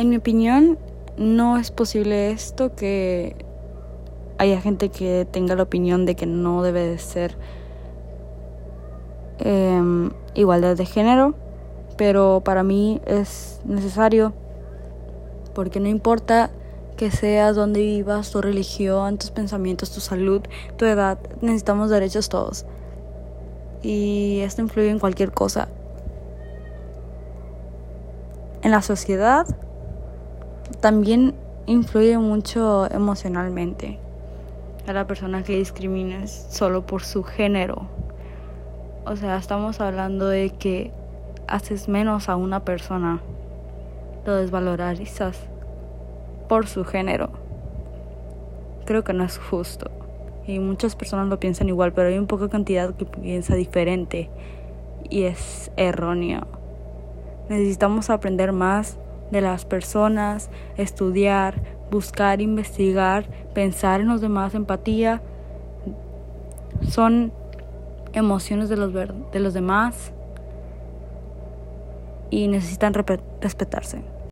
En mi opinión, no es posible esto que haya gente que tenga la opinión de que no debe de ser em, igualdad de género, pero para mí es necesario porque no importa que seas, donde vivas, tu religión, tus pensamientos, tu salud, tu edad, necesitamos derechos todos. Y esto influye en cualquier cosa. En la sociedad también influye mucho emocionalmente a la persona que discrimines solo por su género. O sea, estamos hablando de que haces menos a una persona, lo desvalorizas por su género. Creo que no es justo. Y muchas personas lo piensan igual, pero hay un poco cantidad que piensa diferente y es erróneo. Necesitamos aprender más de las personas, estudiar, buscar, investigar, pensar en los demás, empatía. Son emociones de los, de los demás y necesitan respetarse.